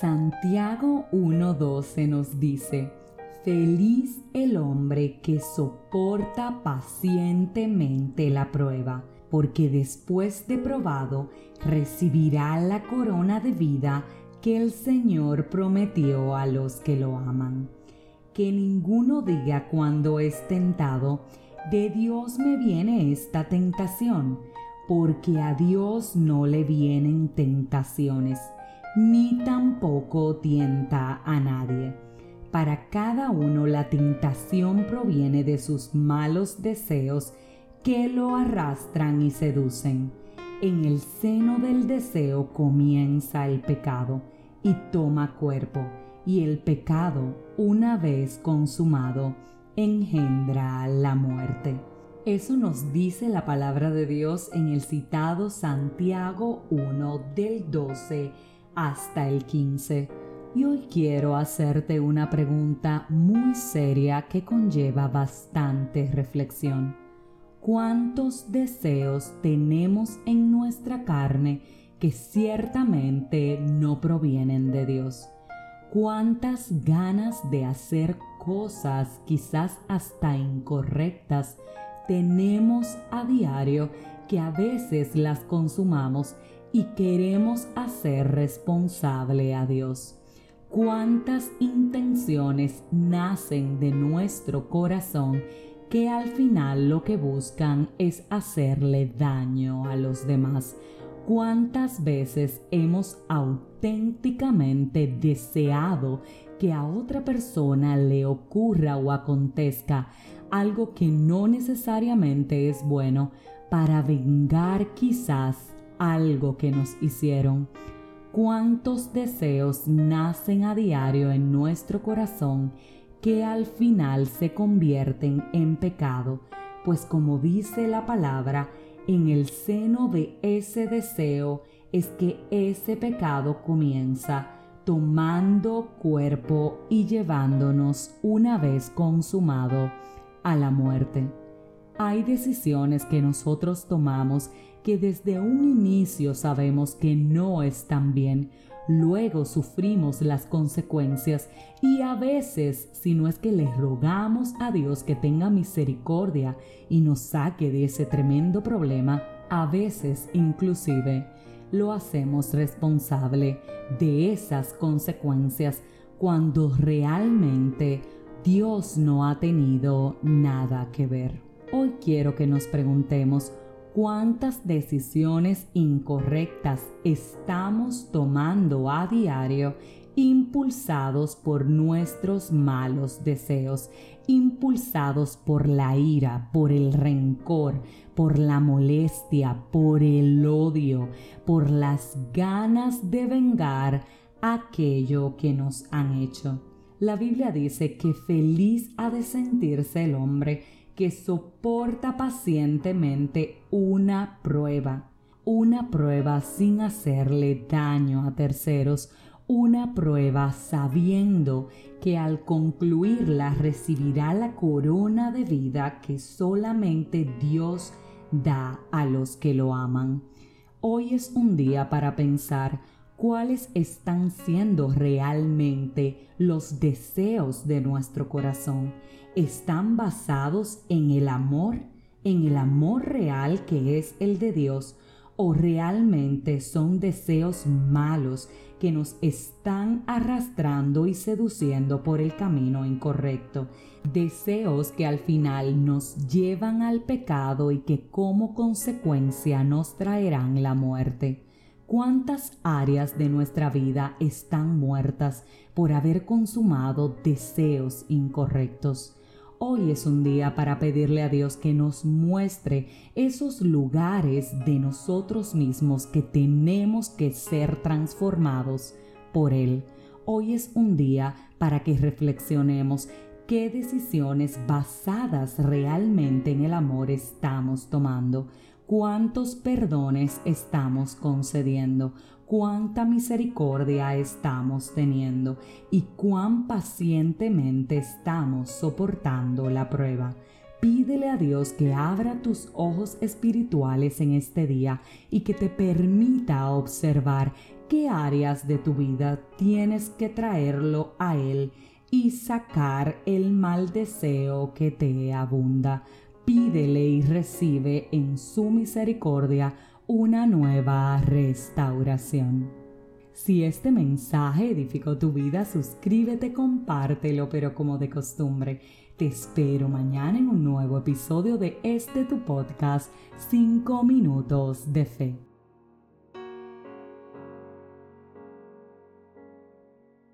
Santiago 1.12 nos dice, Feliz el hombre que soporta pacientemente la prueba, porque después de probado recibirá la corona de vida que el Señor prometió a los que lo aman. Que ninguno diga cuando es tentado, de Dios me viene esta tentación, porque a Dios no le vienen tentaciones ni tampoco tienta a nadie. Para cada uno la tentación proviene de sus malos deseos que lo arrastran y seducen. En el seno del deseo comienza el pecado y toma cuerpo, y el pecado, una vez consumado, engendra la muerte. Eso nos dice la palabra de Dios en el citado Santiago 1 del 12 hasta el 15. Y hoy quiero hacerte una pregunta muy seria que conlleva bastante reflexión. ¿Cuántos deseos tenemos en nuestra carne que ciertamente no provienen de Dios? ¿Cuántas ganas de hacer cosas quizás hasta incorrectas tenemos a diario que a veces las consumamos y queremos hacer responsable a Dios. ¿Cuántas intenciones nacen de nuestro corazón que al final lo que buscan es hacerle daño a los demás? ¿Cuántas veces hemos auténticamente deseado que a otra persona le ocurra o acontezca algo que no necesariamente es bueno para vengar quizás algo que nos hicieron. Cuántos deseos nacen a diario en nuestro corazón que al final se convierten en pecado, pues como dice la palabra, en el seno de ese deseo es que ese pecado comienza, tomando cuerpo y llevándonos una vez consumado a la muerte. Hay decisiones que nosotros tomamos que desde un inicio sabemos que no están bien, luego sufrimos las consecuencias y a veces, si no es que le rogamos a Dios que tenga misericordia y nos saque de ese tremendo problema, a veces inclusive lo hacemos responsable de esas consecuencias cuando realmente Dios no ha tenido nada que ver. Hoy quiero que nos preguntemos, cuántas decisiones incorrectas estamos tomando a diario impulsados por nuestros malos deseos, impulsados por la ira, por el rencor, por la molestia, por el odio, por las ganas de vengar aquello que nos han hecho. La Biblia dice que feliz ha de sentirse el hombre que soporta pacientemente una prueba, una prueba sin hacerle daño a terceros, una prueba sabiendo que al concluirla recibirá la corona de vida que solamente Dios da a los que lo aman. Hoy es un día para pensar cuáles están siendo realmente los deseos de nuestro corazón. ¿Están basados en el amor, en el amor real que es el de Dios? ¿O realmente son deseos malos que nos están arrastrando y seduciendo por el camino incorrecto? Deseos que al final nos llevan al pecado y que como consecuencia nos traerán la muerte. ¿Cuántas áreas de nuestra vida están muertas por haber consumado deseos incorrectos? Hoy es un día para pedirle a Dios que nos muestre esos lugares de nosotros mismos que tenemos que ser transformados por Él. Hoy es un día para que reflexionemos qué decisiones basadas realmente en el amor estamos tomando cuántos perdones estamos concediendo, cuánta misericordia estamos teniendo y cuán pacientemente estamos soportando la prueba. Pídele a Dios que abra tus ojos espirituales en este día y que te permita observar qué áreas de tu vida tienes que traerlo a Él y sacar el mal deseo que te abunda. Pídele y recibe en su misericordia una nueva restauración. Si este mensaje edificó tu vida, suscríbete, compártelo, pero como de costumbre, te espero mañana en un nuevo episodio de este tu podcast, 5 minutos de fe.